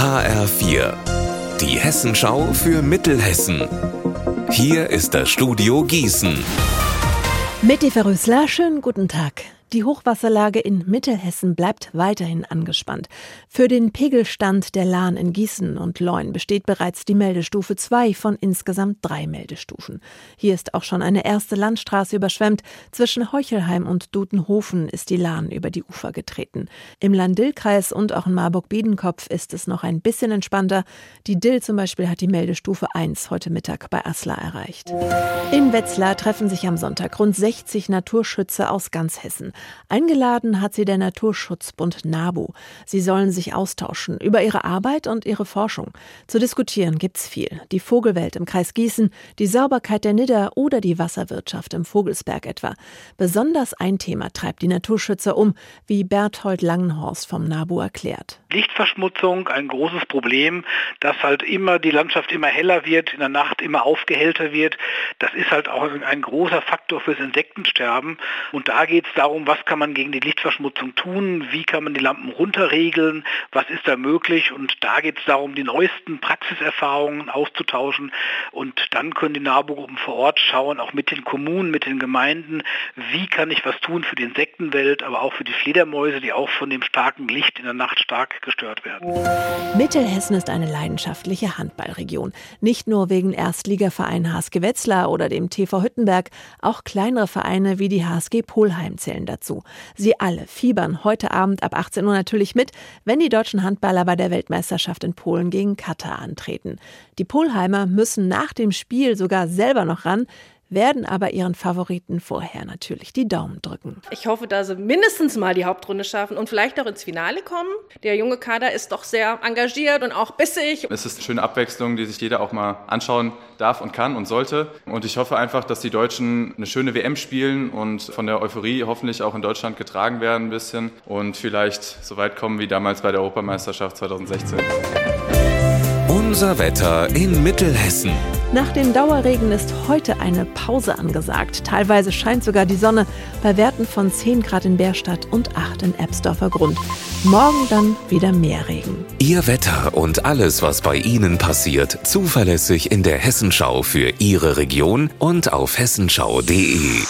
HR4, die Hessenschau für Mittelhessen. Hier ist das Studio Gießen. Mette Verrösler, schönen guten Tag. Die Hochwasserlage in Mittelhessen bleibt weiterhin angespannt. Für den Pegelstand der Lahn in Gießen und Leun besteht bereits die Meldestufe 2 von insgesamt drei Meldestufen. Hier ist auch schon eine erste Landstraße überschwemmt. Zwischen Heuchelheim und Dutenhofen ist die Lahn über die Ufer getreten. Im Lahn-Dill-Kreis und auch in Marburg-Biedenkopf ist es noch ein bisschen entspannter. Die Dill zum Beispiel hat die Meldestufe 1 heute Mittag bei Asla erreicht. In Wetzlar treffen sich am Sonntag rund 60 Naturschützer aus ganz Hessen. Eingeladen hat sie der Naturschutzbund NABU. Sie sollen sich austauschen über ihre Arbeit und ihre Forschung. Zu diskutieren gibt's viel. Die Vogelwelt im Kreis Gießen, die Sauberkeit der Nidder oder die Wasserwirtschaft im Vogelsberg etwa. Besonders ein Thema treibt die Naturschützer um, wie Berthold Langenhorst vom NABU erklärt. Lichtverschmutzung, ein großes Problem, dass halt immer die Landschaft immer heller wird, in der Nacht immer aufgehellter wird. Das ist halt auch ein großer Faktor fürs Insektensterben. Und da geht es darum, was kann man gegen die Lichtverschmutzung tun, wie kann man die Lampen runterregeln, was ist da möglich. Und da geht es darum, die neuesten Praxiserfahrungen auszutauschen. Und dann können die NABU-Gruppen vor Ort schauen, auch mit den Kommunen, mit den Gemeinden, wie kann ich was tun für die Insektenwelt, aber auch für die Fledermäuse, die auch von dem starken Licht in der Nacht stark gestört werden. Mittelhessen ist eine leidenschaftliche Handballregion. Nicht nur wegen Erstligaverein HSG Wetzlar oder dem TV Hüttenberg, auch kleinere Vereine wie die HSG Polheim zählen dazu. Sie alle fiebern heute Abend ab 18 Uhr natürlich mit, wenn die deutschen Handballer bei der Weltmeisterschaft in Polen gegen Katar antreten. Die Polheimer müssen nach dem Spiel sogar selber noch ran, werden aber ihren Favoriten vorher natürlich die Daumen drücken. Ich hoffe, dass sie mindestens mal die Hauptrunde schaffen und vielleicht auch ins Finale kommen. Der junge Kader ist doch sehr engagiert und auch bissig. Es ist eine schöne Abwechslung, die sich jeder auch mal anschauen darf und kann und sollte. Und ich hoffe einfach, dass die Deutschen eine schöne WM spielen und von der Euphorie hoffentlich auch in Deutschland getragen werden ein bisschen und vielleicht so weit kommen wie damals bei der Europameisterschaft 2016. Unser Wetter in Mittelhessen. Nach dem Dauerregen ist heute eine Pause angesagt. Teilweise scheint sogar die Sonne bei Werten von 10 Grad in Bärstadt und 8 in Ebsdorfer Grund. Morgen dann wieder mehr Regen. Ihr Wetter und alles, was bei Ihnen passiert, zuverlässig in der Hessenschau für Ihre Region und auf hessenschau.de.